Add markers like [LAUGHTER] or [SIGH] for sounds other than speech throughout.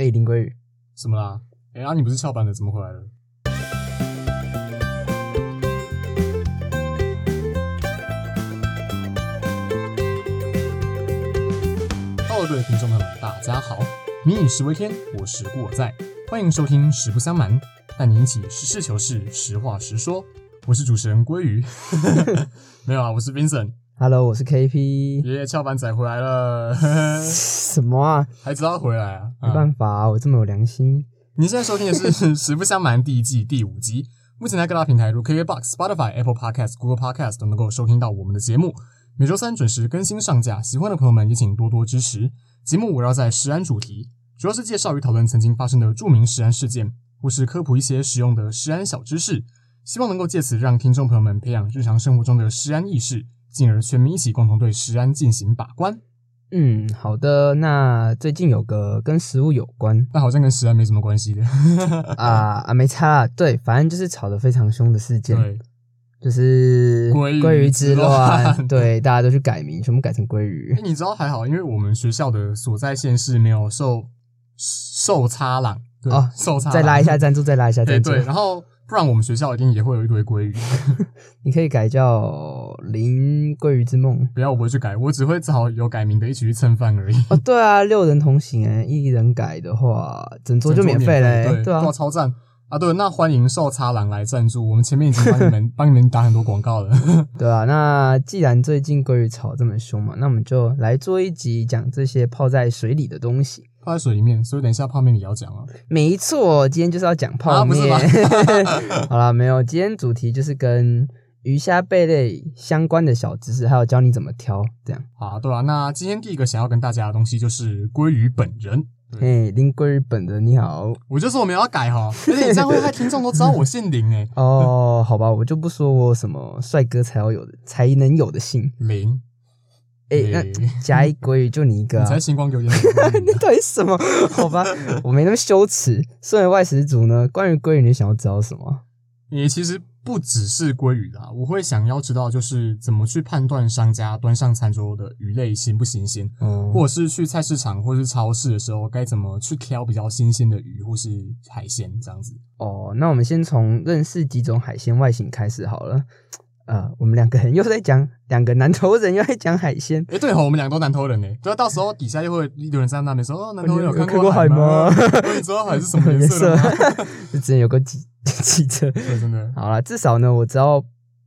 哎、林鲑宇，什么啦？哎、啊，你不是翘班的，怎么回来了各位听众朋友们，大家好！民以食为天，我食故我在，欢迎收听《实不相瞒》，带你一起实事求是，实话实说。我是主持人鲑鱼，[LAUGHS] [LAUGHS] 没有啊，我是 Vincent，Hello，我是 KP。爷爷翘班仔回来了，什么啊？还知道回来啊？没办法、啊，我这么有良心。您现在收听的是 [LAUGHS]《实不相瞒》第一季第五集。目前在各大平台如 KKBox、Spotify、Apple Podcast、Google Podcast 都能够收听到我们的节目。每周三准时更新上架，喜欢的朋友们也请多多支持。节目围绕在食安主题，主要是介绍与讨论曾经发生的著名食安事件，或是科普一些实用的食安小知识，希望能够借此让听众朋友们培养日常生活中的食安意识，进而全民一起共同对食安进行把关。嗯，好的。那最近有个跟食物有关那好像跟食安没什么关系的。[LAUGHS] 啊啊，没差啦。对，反正就是吵得非常凶的事件，对，就是鲑鱼鲑鱼之之乱乱。对，大家都去改名，全部改成鲑鱼哎。[LAUGHS] 你知道还好，因为我们学校的所在县市没有受受差朗，对，哦受差再拉一下赞助，再拉一下 [LAUGHS] 赞助。对对，然后不然我们学校一定也会有一堆鲑鱼。[LAUGHS] 你可以改叫林鲑鱼之梦。不要，我不会去改，我只会找有改名的一起去蹭饭而已。哦，对啊，六人同行哎，一人改的话，整桌就免费嘞。对对啊哇，，超赞啊！对，那欢迎受差郎来赞助，我们前面已经帮你们 [LAUGHS] 帮你们打很多广告了。[LAUGHS] 对啊，那既然最近鲑鱼炒这么凶嘛，那我们就来做一集讲这些泡在水里的东西。泡在水里面，所以等一下泡面也要讲啊。没错，今天就是要讲泡面。吗 [LAUGHS] 好啦，没有，今天主题就是跟鱼虾贝类相关的小知识，还有教你怎么挑。这样，啊，对啊，那今天第一个想要跟大家的东西就是鲑鱼本人。对嘿，林鲑鱼本人你好。我就说我没有要改哈，而且你这样会害听众都知道我姓林哎、[LAUGHS] 哦，好吧，我就不说我什么帅哥才要有的才能有的姓。林，哎、那林加一鲑鱼就你一个、啊 [LAUGHS] 你才。星光留言。[LAUGHS] 你到底什么？好吧，[LAUGHS] 我没那么羞耻。身为外食族呢，关于鲑鱼，你想要知道什么？你其实不只是鲑鱼啦，我会想要知道就是怎么去判断商家端上餐桌的鱼类新不新鲜，嗯或者是去菜市场或是超市的时候该怎么去挑比较新鲜的鱼或是海鲜这样子。哦，那我们先从认识几种海鲜外形开始好了。呃，我们两个人又在讲，[LAUGHS] 两个南投人又在讲海鲜。诶，对吼，我们两个都南投人呢，对啊，到时候底下又会有人在那边说，哦，南投人有看看过海海吗哦你知道海是什么颜色的吗？就之前有个记记者。对，真的。好了，至少呢，我知道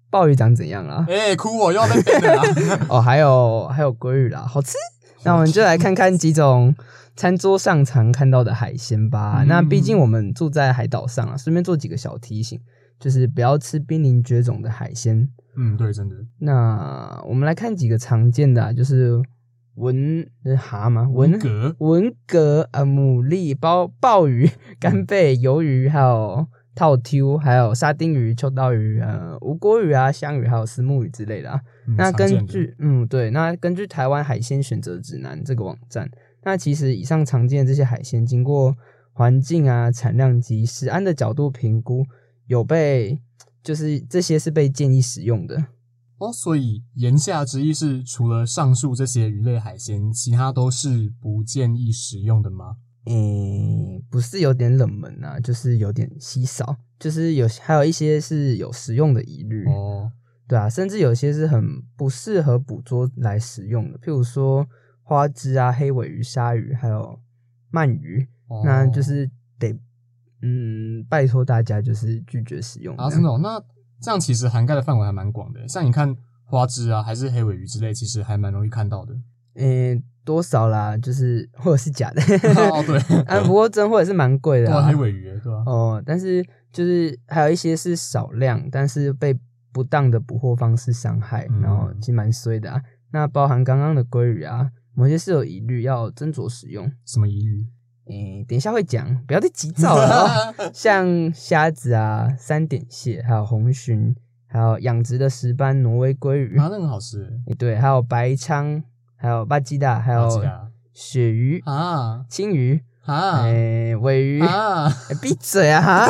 鲍鱼长怎样了。哎、哭我又要被编了啦！[LAUGHS] 哦，还有还有鲑鱼啦，好吃。那我们就来看看几种餐桌上常看到的海鲜吧。嗯那毕竟我们住在海岛上啊，顺便做几个小提醒，就是不要吃濒临绝种的海鲜。嗯，对，真的。那我们来看几个常见的、啊，就是文呃蛤嘛、文蛤文蛤啊、牡蛎、鲍鲍鱼、干贝、鱿鱼，还有套 Q，还有沙丁鱼、秋刀鱼、呃无锅鱼啊、香鱼，还有丝木鱼之类的啊。嗯那根据嗯对，那根据台湾海鲜选择指南这个网站，那其实以上常见的这些海鲜，经过环境啊、产量及食安的角度评估，有被就是这些是被建议使用的。哦，所以言下之意是，除了上述这些鱼类海鲜，其他都是不建议食用的吗？嗯，不是有点冷门啊，就是有点稀少，就是有还有一些是有食用的疑虑。哦，对啊，甚至有些是很不适合捕捉来食用的，譬如说花枝啊、黑尾鱼、鲨鱼，还有鳗鱼，哦那就是得嗯，拜托大家就是拒绝使用。啊，真的、哦，那这样其实涵盖的范围还蛮广的。像你看花枝啊，还是黑尾鱼之类，其实还蛮容易看到的。[LAUGHS] 嗯，多少啦，就是或者是假的，哦，对，[LAUGHS] 啊，不过真货也是蛮贵的对啊，啊黑。尾鱼，对吧、哦，但是就是还有一些是少量，但是被不当的捕获方式伤害，嗯然后其实蛮衰的啊。那包含刚刚的鲑鱼啊，某些是有疑虑要斟酌使用。什么疑虑？诶，等一下会讲，不要再急躁了、哦。[LAUGHS] 像虾子啊、三点蟹，还有红鲟，还有养殖的石斑、挪威鲑鱼，啊，那个很好吃诶对，还有白鲳，还有巴基达，还欸，有鳕鱼、啊青鱼，啊诶，尾鱼。啊，诶闭嘴啊！哈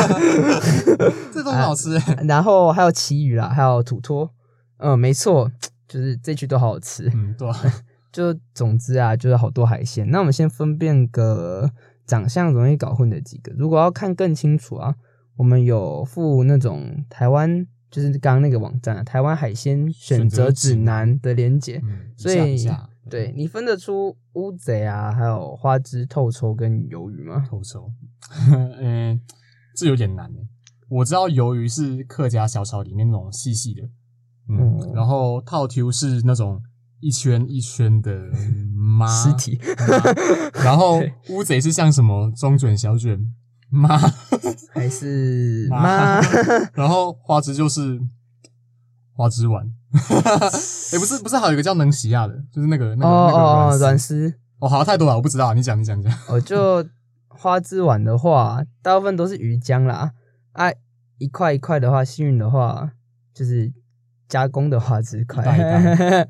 [LAUGHS] 这都很好吃欸。然后还有旗鱼啦，还有土托，嗯，没错，就是这句都好好吃。嗯，对啊，[LAUGHS] 就总之啊，就是好多海鲜。那我们先分辨个长相容易搞混的几个。如果要看更清楚啊，我们有附那种台湾，就是刚刚那个网站啊，台湾海鲜选择指南的连结，嗯，所以对你分得出乌贼啊，还有花枝、透抽跟鱿鱼吗？透抽，嗯，[LAUGHS] 这有点难诶。我知道鱿鱼是客家小炒里面那种细细的，嗯，嗯然后套 Q 是那种一圈一圈的妈尸，体。[LAUGHS] 然后乌贼是像什么中卷、小卷？妈，[LAUGHS] 还是妈妈？[LAUGHS] 然后花枝就是花枝丸，诶，不是不是，还有一个叫能西亚的，就是那个那个哦那个哦软丝。哦，好太多了，我不知道，你讲你讲你讲，哦，就花枝丸的话，大部分都是鱼浆啦。啊，一块一块的话，幸运的话就是加工的花枝块。一袋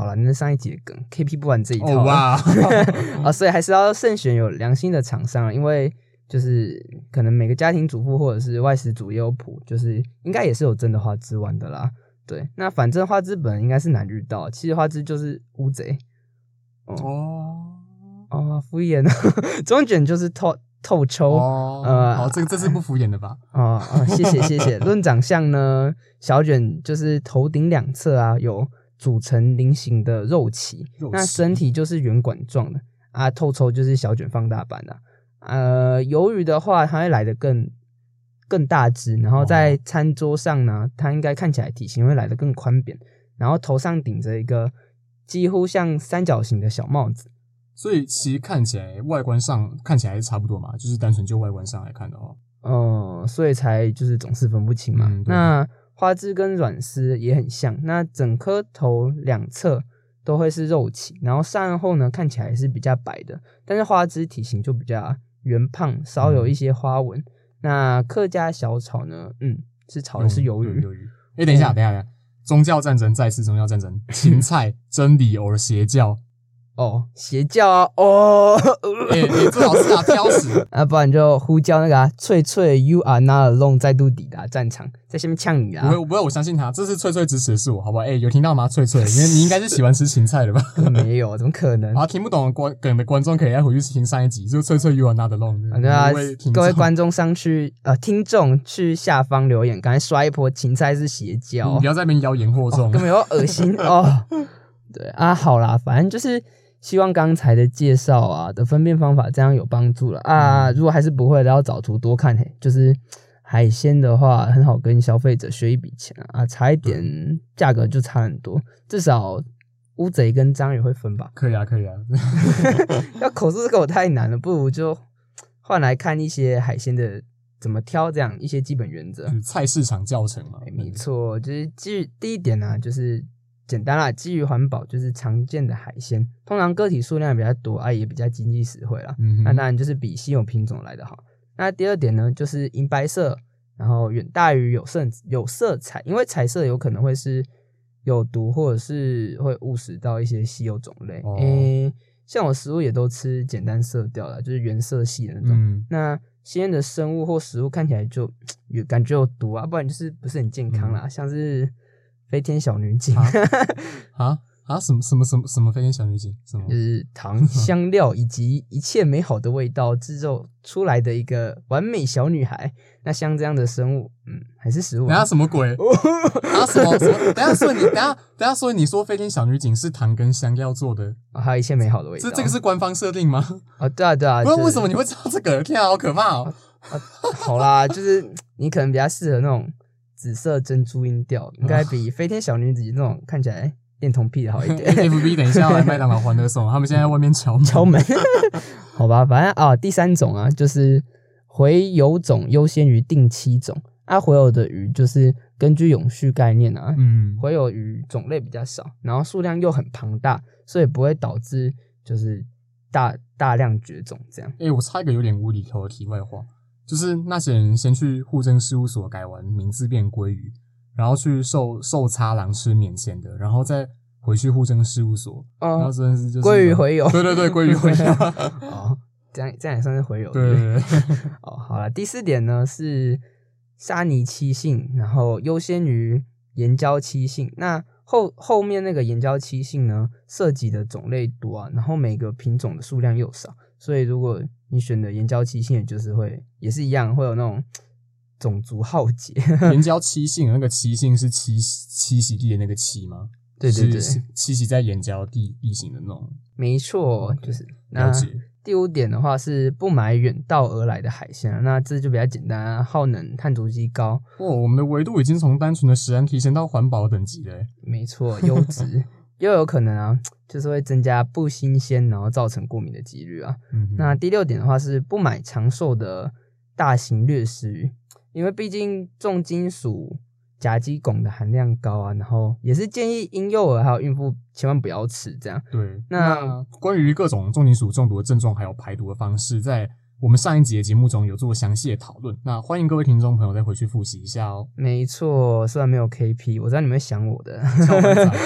好了，那是上一集的梗，KP 不玩这一套哇，[LAUGHS] 啊，所以还是要慎选有良心的厂商啊，因为就是可能每个家庭主妇或者是外食主也有谱，就是应该也是有真的花枝丸的啦。对，那反正花枝本应该是难遇到，其实花枝就是乌贼。哦哦，敷衍哦，[LAUGHS] 中卷就是透透抽哦哦，呃好，这个这是不敷衍的吧？哦，谢谢谢谢。[LAUGHS] 论长相呢，小卷就是头顶两侧啊有组成菱形的肉鳍，那身体就是圆管状的啊，透抽就是小卷放大版的、呃，鱿鱼的话，它会来的更更大只，然后在餐桌上呢，它应该看起来体型会来的更宽扁，然后头上顶着一个几乎像三角形的小帽子。所以其实看起来外观上看起来是差不多嘛，就是单纯就外观上来看的哦。嗯，所以才就是总是分不清嘛。嗯那花枝跟软丝也很像，那整颗头两侧都会是肉鳍，然后上岸后呢看起来是比较白的，但是花枝体型就比较圆胖，稍有一些花纹。那客家小炒呢，嗯，是炒的是鱿鱼，鱿鱼。哎，等一下，等一下，等一下，宗教战争再次宗教战争，芹菜真理 or 邪教？哦，邪教啊，哦，[LAUGHS] 哎，你最好是啊，挑食。[LAUGHS] 啊，不然就呼叫那个、啊、翠翠，You are not alone，再度抵达战场，在下面呛你啊不会，。不会，我相信他，这是翠翠支持的是我，好不好？哎，有听到吗？翠翠，你你应该是喜欢吃芹菜的吧？[LAUGHS] 没有，怎么可能？啊，听不懂观梗的观众可以再回去听上一集，就翠翠 You are not alone 各位观众上去呃，听众去下方留言，赶快刷一波芹菜是邪教你不，要在那边妖言惑众哦根。本有恶心哦。对啊，好啦，反正就是希望刚才的介绍啊的分辨方法这样有帮助了啊。如果还是不会的，要找图多看嘿。就是海鲜的话，很好跟消费者学一笔钱啊，啊差一点价格就差很多，至少乌贼跟章鱼会分吧。可以啊，可以啊。[LAUGHS] 要口述这个我太难了，不如就换来看一些海鲜的怎么挑，这样一些基本原则就。是菜市场教程嘛哎，。没错，就是基于第一点呢、就是简单啦，基于环保，就是常见的海鲜，通常个体数量比较多，啊，也比较经济实惠啦。嗯，那当然就是比稀有品种来的好。那第二点呢，就是银白色，然后远大于有色有色彩，因为彩色有可能会是有毒，或者是会误食到一些稀有种类。哦诶、像我食物也都吃简单色调的，就是原色系的那种。嗯，那鲜艳的生物或食物看起来就 [TSK] 有感觉有毒啊，不然就是不是很健康啦，像是飞天小女警，啊 [LAUGHS] 啊啊！什么什么什么什么飞天小女警？什么就？是糖、香料以及一切美好的味道制造出来的一个完美小女孩。那像这样的生物，嗯，还是食物、等下 [LAUGHS] 啊。什么鬼？啊什么什么？等下所以你等下等下所以你说飞天小女警是糖跟香料做的，啊还有一切美好的味道。这这个是官方设定吗？啊，对啊，对啊。不为什么你会知道这个？天啊，好可怕哦！好啦，就是你可能比较适合那种紫色珍珠音调，应该比飞天小女子那种看起来恋童癖的好一点。[LAUGHS] F B 等一下要来麦当劳欢乐颂，他们现在在外面敲门敲门，[LAUGHS] 好吧，反正啊，第三种啊，就是回游种优先于定期种。啊，回游的鱼就是根据永续概念啊，嗯，回游鱼种类比较少，然后数量又很庞大，所以不会导致就是大大量绝种这样。哎、我插一个有点无厘头的题外话，就是那些人先去户政事务所改完名字变鲑鱼，然后去受受差狼吃免钱的，然后再回去户政事务所，然后哦，真的是就是鲑鱼回游对对对，[LAUGHS] 鲑鱼回游，[LAUGHS] 哦，这样这样也算是回游对对？对，[LAUGHS] 哦，好了，第四点呢是沙泥栖性，然后优先于岩礁栖性。那后后面那个岩礁栖性呢，涉及的种类多啊，然后每个品种的数量又少，所以如果你选的岩礁七星，也就是会也是一样，会有那种 [TSK] 种族浩劫。[LAUGHS] 岩礁七性，那个七性是栖栖息地的那个栖吗？对对对，是栖息在岩礁地地形的那种。没错，就是那。第五点的话是不买远道而来的海鲜啊，那这就比较简单啊，耗能、碳足迹高。哦，我们的维度已经从单纯的食安提升到环保等级了。没错，优质又有可能啊，就是会增加不新鲜，然后造成过敏的几率啊。嗯，那第六点的话是不买长寿的大型掠食鱼，因为毕竟重金属、甲基汞的含量高啊，然后也是建议婴幼儿还有孕妇千万不要吃这样。对。那那关于各种重金属中毒的症状还有排毒的方式，在我们上一集的节目中有做详细的讨论。那欢迎各位听众朋友再回去复习一下哦。没错，虽然没有 KP，我知道你们会想我的。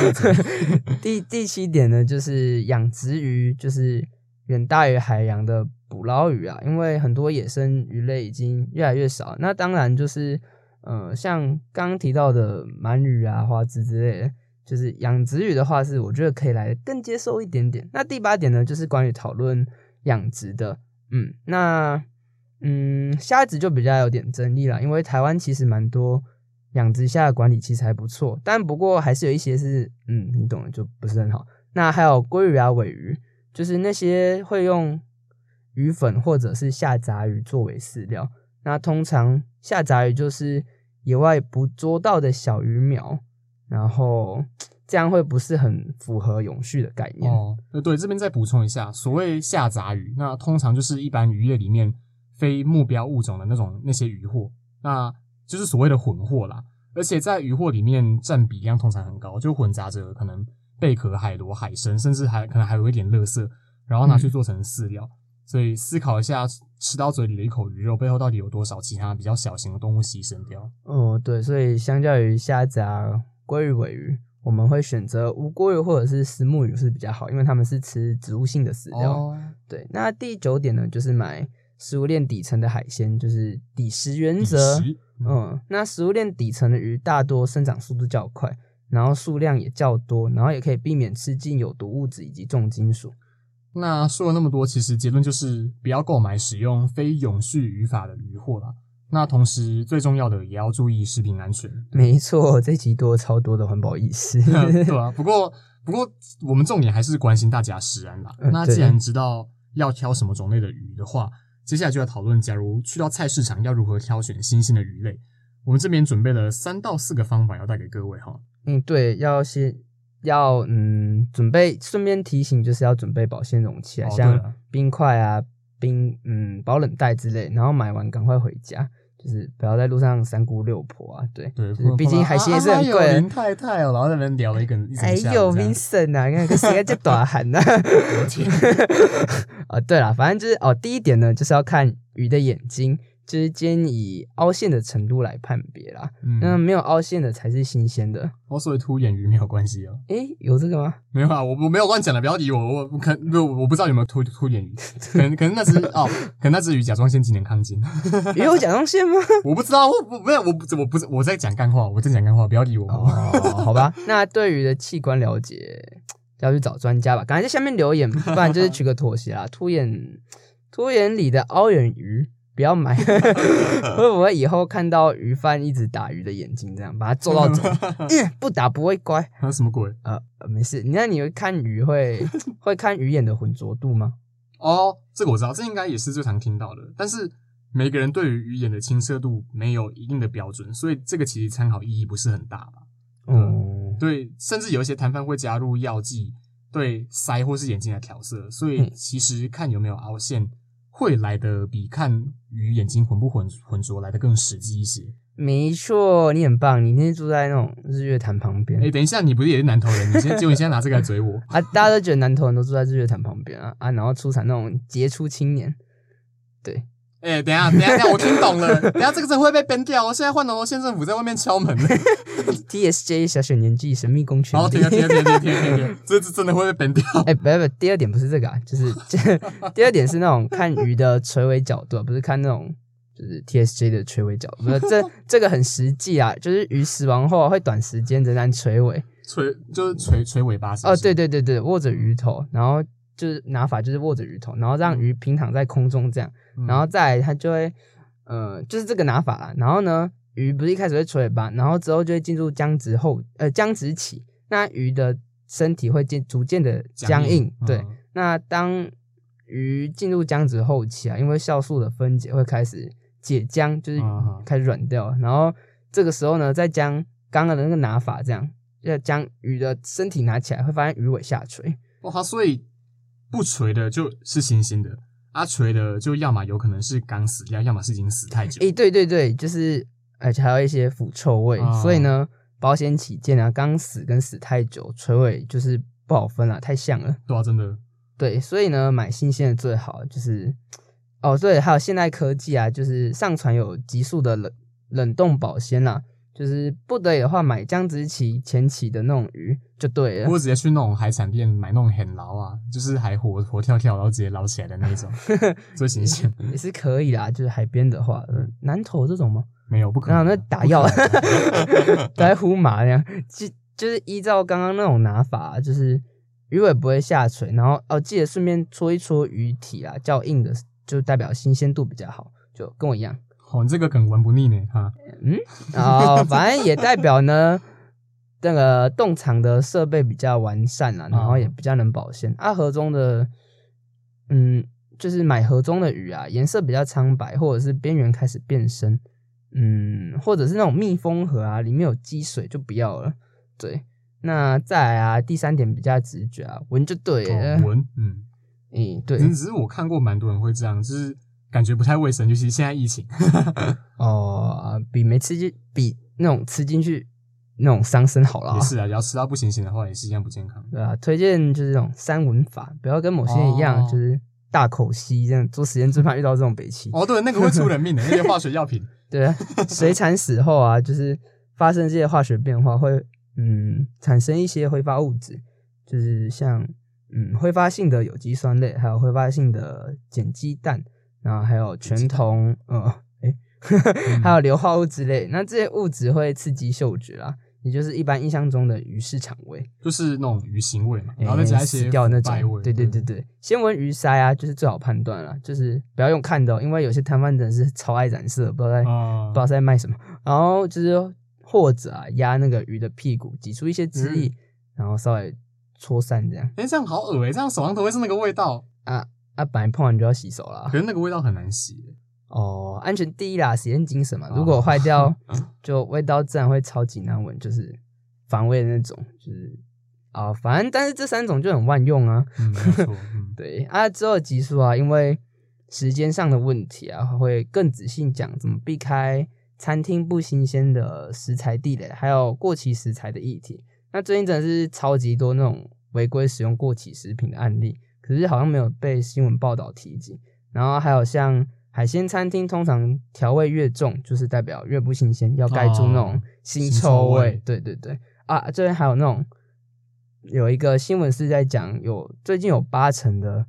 [LAUGHS] 第第七点呢，就是养殖鱼，就是远大于海洋的捕捞鱼啊，因为很多野生鱼类已经越来越少。那当然就是，呃，像刚刚提到的鳗鱼啊、花枝之类的，就是养殖鱼的话，是我觉得可以来更接受一点点。那第八点呢，就是关于讨论养殖的，嗯，那嗯，虾子就比较有点争议了，因为台湾其实蛮多养殖虾的管理其实还不错，但不过还是有一些是，嗯，你懂的，就不是很好。那还有鲑鱼啊、尾鱼，就是那些会用鱼粉或者是下杂鱼作为饲料。那通常下杂鱼就是野外捕捉到的小鱼苗，然后这样会不是很符合永续的概念。哦，呃，对，这边再补充一下，所谓下杂鱼，那通常就是一般渔业里面非目标物种的那种那些渔获，那就是所谓的混货啦。而且在渔获里面占比量通常很高，就混杂着可能贝壳、海螺、海参，甚至还可能还有一点垃圾，然后拿去做成饲料。所以思考一下，吃到嘴里的一口鱼肉背后到底有多少其他比较小型的动物牺牲掉？哦，对，所以相较于虾子啊、鲑鱼、尾鱼，我们会选择无鲑鱼或者是石目鱼是比较好，因为它们是吃植物性的饲料。哦，对，那第九点呢，就是买食物链底层的海鲜，就是底食原则。嗯，嗯，那食物链底层的鱼大多生长速度较快，然后数量也较多，然后也可以避免吃进有毒物质以及重金属。那说了那么多，其实结论就是不要购买使用非永续渔法的渔获啦。那同时最重要的也要注意食品安全。没错，这集多超多的环保意识。[LAUGHS] 对啊，[LAUGHS] 不过不过我们重点还是关心大家食安啦。嗯那既然知道要挑什么种类的鱼的话，接下来就要讨论，假如去到菜市场要如何挑选新鲜的鱼类。我们这边准备了三到四个方法要带给各位哈。嗯，对，要先要嗯准备，顺便提醒就是要准备保鲜容器啊，哦像冰块啊、冰嗯保冷袋之类，然后买完赶快回家，就是不要在路上三姑六婆啊，对，对，就是毕竟海鲜也是很贵太太哦，然后在那边聊了一个哎呦，Vincent 啊，你看个谁在短喊呢？[LAUGHS] [LAUGHS] 哦，对了，反正就是哦，第一点呢，就是要看鱼的眼睛，就是先以凹陷的程度来判别啦。那嗯，没有凹陷的才是新鲜的。我所谓凸眼鱼没有关系哦。诶，有这个吗？没有啊，我我没有乱讲的，不要理我，我我可不我不知道有没有凸凸眼鱼，可能可能那只哦，可能那只鱼甲状腺今年亢进，也有甲状腺吗？[LAUGHS] 我不知道，我我没有，我不我不是我在讲干话，我在讲干话，不要理我。哦，好吧，那对于的器官了解，要去找专家吧。赶快在下面留言，不然就是取个妥协啦。凸眼凸眼里的凹眼鱼不要买，[LAUGHS] 会不会以后看到鱼贩一直打鱼的眼睛，这样把它揍到走？[LAUGHS] 嗯不打不会乖。还有什么鬼？呃，呃没事。那你会看鱼会 [LAUGHS] 会看鱼眼的浑浊度吗？哦，这个我知道，这应该也是最常听到的。但是每个人对于鱼眼的清澈度没有一定的标准，所以这个其实参考意义不是很大吧？哦，对，甚至有一些摊贩会加入药剂对腮或是眼睛来调色，所以嗯其实看有没有凹陷会来的比看鱼眼睛浑不浑浑浊来的更实际一些。没错，你很棒。你那天住在那种日月潭旁边哎、等一下，你不是也是南投人？你现在结果你现在拿这个来追我？[LAUGHS] 啊，大家都觉得南投人都住在日月潭旁边啊啊，然后出产那种杰出青年。对，哎、等下，等一下，等一下，我听懂了。[LAUGHS] 等一下这个真的会被 ban 掉我。现在换龙县政府在外面敲门了。[LAUGHS] TSJ 小小年纪神秘公权好，停力了，。停了，停了，停了，停了，停，[LAUGHS] 这次真的会被 ban 掉。哎、不不，第二点不是这个啊，就是这第二点是那种看鱼的垂尾角度，啊不是看那种就是 TSJ 的垂尾角度，不是这这个很实际啊，就是鱼死亡后会短时间仍然垂尾。垂就是垂垂尾巴哦，对对对对，握着鱼头，然后就是拿法就是握着鱼头，然后让鱼平躺在空中这样，嗯然后再来它就会，呃，就是这个拿法啦。然后呢，鱼不是一开始会垂尾巴，然后之后就会进入僵直后，呃，僵直期。那鱼的身体会渐逐渐的僵硬，对。嗯那当鱼进入僵直后期啊，因为酵素的分解会开始解僵，就是开始软掉，然后这个时候呢，再将刚刚的那个拿法这样，要将鱼的身体拿起来，会发现鱼尾下垂。哇，所以不垂的就是新鲜的，啊垂的就要么有可能是刚死掉，要么是已经死太久。诶，对对对，就是而且还有一些腐臭味，啊所以呢，保险起见啊，刚死跟死太久垂尾就是不好分啊，太像了。对啊，真的，对，所以呢，买新鲜的最好，就是哦，对，还有现代科技啊，就是上传有急速的冷冷冻保鲜啦，就是不得已的话，买江直期前期的那种鱼就对了或。者直接去那种海产店买那种很捞啊，就是还活活跳跳，然后直接捞起来的那一种，[LAUGHS] 最新鲜。也是可以啦，就是海边的话，嗯南投这种吗？没有不可能，那打药，打在呼麻那样，就就是依照刚刚那种拿法，就是鱼尾不会下垂，然后哦，记得顺便搓一搓鱼体啊，较硬的就代表新鲜度比较好，就跟我一样。哦，你这个梗玩不腻呢哈。然后反正也代表呢，那个洞场的设备比较完善了，然后也比较能保鲜。啊，河中的，嗯，就是买河中的鱼啊，颜色比较苍白，或者是边缘开始变深，嗯，或者是那种密封盒啊，里面有积水就不要了。对，那再来啊，第三点比较直觉啊，闻就对了。哦闻，嗯，嗯，对，只是我看过蛮多人会这样，就是感觉不太卫生，尤其是现在疫情。[LAUGHS] 哦，比没吃进，比那种吃进去那种伤身好了啊也。是啊，只要吃到不新鲜的话，也是一样不健康。对啊，推荐就是这种三文法，不要跟某些人一样，哦就是大口吸这样。做实验最怕遇到这种北气。哦，对，那个会出人命的 [LAUGHS] 那些化学药品。对啊，水产死后啊，就是发生这些化学变化，会嗯产生一些挥发物质，就是像嗯挥发性的有机酸类，还有挥发性的碱基氮，然后还有全酮，呃，诶、[LAUGHS] 还有硫化物之类。那这些物质会刺激嗅觉啦，也就是一般印象中的鱼市场味。就是那种鱼腥味嘛，然后再加一些死掉那种。对对对对，先闻鱼鳃啊，就是最好判断了，就是不要用看的哦、因为有些摊贩真的是超爱染色，不知道在、啊不知道在卖什么。然后就是或者啊，压那个鱼的屁股，挤出一些汁液，嗯然后稍微搓散这样哎、这样好恶哎、这样手上都会是那个味道，啊啊，本来碰完就要洗手啦可。是那个味道很难洗、欸。哦，安全第一啦，实验精神嘛。哦如果坏掉，[LAUGHS] 就味道自然会超级难闻，就是反胃的那种，就是啊、反正但是这三种就很万用啊。嗯，[LAUGHS] 对啊，之后的集数啊，因为时间上的问题啊，会更仔细讲怎么避开餐厅不新鲜的食材地雷，还有过期食材的议题。那最近真的是超级多那种违规使用过期食品的案例，可是好像没有被新闻报道提及。然后还有像海鲜餐厅，通常调味越重，就是代表越不新鲜，要盖住那种哦腥腥臭臭味。味对对对啊，这边还有那种有一个新闻是在讲，有最近有八成的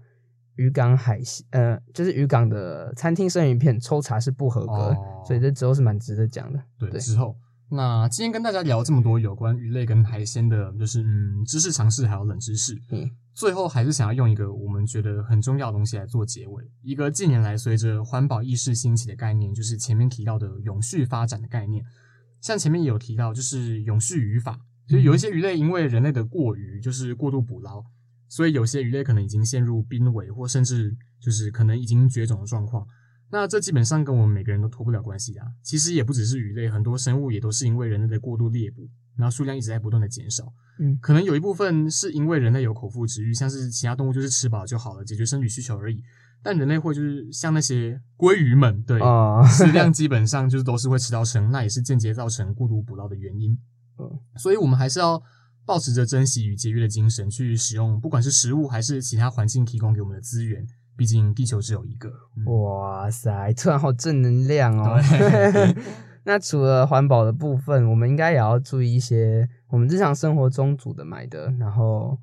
渔港海鲜，呃，就是渔港的餐厅生鱼片抽查是不合格，哦所以这之后是蛮值得讲的。对，对之后。那今天跟大家聊这么多有关鱼类跟海鲜的，就是嗯知识常识还有冷知识。嗯，最后还是想要用一个我们觉得很重要的东西来做结尾，一个近年来随着环保意识兴起的概念，就是前面提到的永续发展的概念。像前面也有提到，就是永续渔法，就是有一些鱼类因为人类的过渔，就是过度捕捞，所以有些鱼类可能已经陷入濒危，或甚至就是可能已经绝种的状况。那这基本上跟我们每个人都脱不了关系啊。其实也不只是鱼类，很多生物也都是因为人类的过度猎捕，然后数量一直在不断的减少。嗯可能有一部分是因为人类有口腹之欲，像是其他动物就是吃饱就好了，解决生理需求而已。但人类会就是像那些鲑鱼们，对，哦，食量 [LAUGHS] 基本上就是都是会吃到撑，那也是间接造成过度捕捞的原因。嗯所以我们还是要保持着珍惜与节约的精神去使用，不管是食物还是其他环境提供给我们的资源。毕竟地球只有一个。嗯哇塞，突然好正能量哦。[LAUGHS] 那除了环保的部分，我们应该也要注意一些我们日常生活中煮的、买的，然后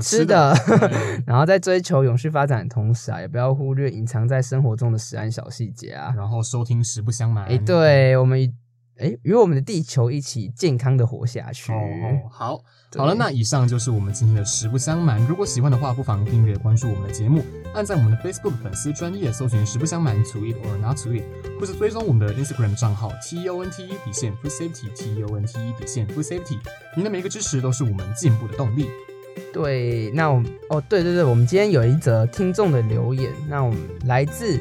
吃的 [LAUGHS] 然后在追求永续发展的同时啊，也不要忽略隐藏在生活中的食安小细节啊。然后收听实不相瞒。诶，对我们哎，与我们的地球一起健康的活下去。哦，好，好了，那以上就是我们今天的实不相瞒。如果喜欢的话，不妨订阅关注我们的节目，按在我们的 Facebook 粉丝专业搜寻“实不相瞒 ”to it or not to it，或是追踪我们的 Instagram 账号 T E O N T E 底线 Food Safety T E O N T E 底线 Food Safety。您的每一个支持都是我们进步的动力。对，那我们哦，对对对，我们今天有一则听众的留言，那我们来自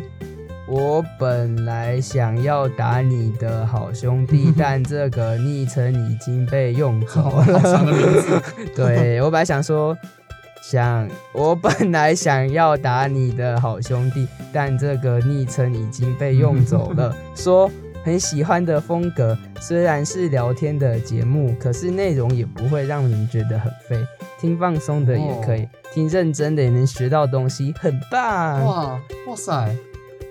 [LAUGHS] 我本来想要打你的好兄弟，但这个昵称已经被用走了。长的名字，对我本来想说，想我本来想要打你的好兄弟，但这个昵称已经被用走了。说很喜欢的风格，虽然是聊天的节目，可是内容也不会让人觉得很废，听放松的也可以，哦听认真的也能学到东西，很棒。哇哇塞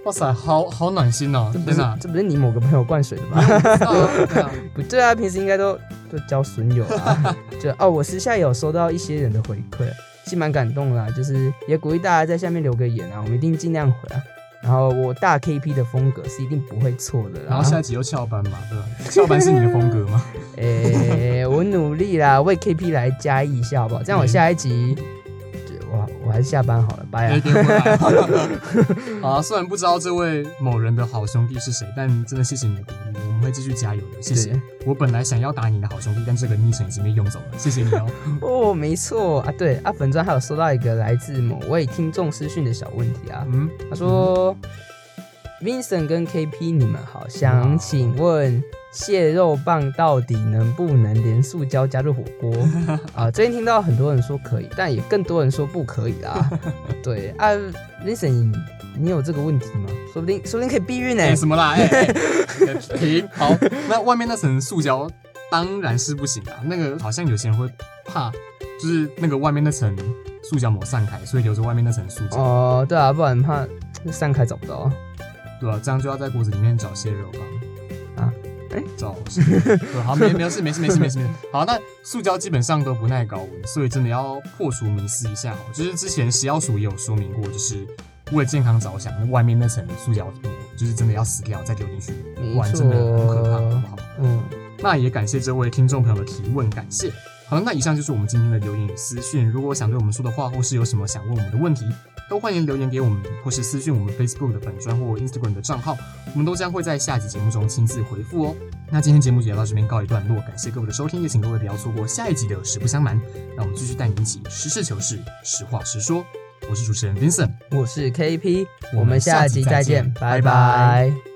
哇塞，好好暖心哦！这不是，这不是你某个朋友灌水的吧？不对啊 [LAUGHS] 不对啊，平时应该都都交损友啊。[LAUGHS] 就哦，我私下有收到一些人的回馈，是蛮感动的啦。就是也鼓励大家在下面留个言啊，我们一定尽量回啊。然后我大 KP 的风格是一定不会错的啦。然后下一集又翘班嘛，对吧？翘班是你的风格吗？[LAUGHS] 诶、我努力啦，为 KP 来加一下好不好？这样我下一集，还是下班好了，拜别啊。别回来。[LAUGHS] 好啊，虽然不知道这位某人的好兄弟是谁，但真的谢谢你的鼓励，我们会继续加油的。谢谢。我本来想要打你的好兄弟，但这个昵称已经被用走了，谢谢你哦。[LAUGHS] 哦，没错啊，对啊，粉砖还有收到一个来自某位听众私讯的小问题啊。嗯，他说、Vincent 跟 KP 你们好，想请问蟹肉棒到底能不能连塑胶加入火锅？[LAUGHS] 啊，最近听到很多人说可以，但也更多人说不可以啦。[LAUGHS] 对啊，Vincent，你你有这个问题吗？说不定说不定可以避孕呢、哎、什么啦？哎。[LAUGHS] 好，那外面那层塑胶当然是不行啊。那个好像有些人会怕，就是那个外面那层塑胶膜散开，所以留着外面那层塑胶。哦，对啊，不然怕散开找不到啊。对啊，这样就要在锅子里面找蟹肉棒啊，哎找蟹对，好，没没有事，没事，没事，没事，没事。[LAUGHS] 好，那塑胶基本上都不耐高温，所以真的要破除迷思一下哦。就是之前食药署也有说明过，就是为了健康着想，外面那层塑胶膜就是真的要撕掉再丢进去，不然真的很可怕，好不好？嗯，那也感谢这位听众朋友的提问，感谢。好了，那以上就是我们今天的留言与私讯。如果想对我们说的话，或是有什么想问我们的问题，都欢迎留言给我们，或是私讯我们 Facebook 的粉专或 Instagram 的账号，我们都将会在下集节目中亲自回复哦。那今天节目就到这边告一段落，感谢各位的收听，也请各位不要错过下一集的实不相瞒，让我们继续带你一起实事求是，实话实说。我是主持人 Vincent，我是 KP，我们下下集再集再见，拜拜拜拜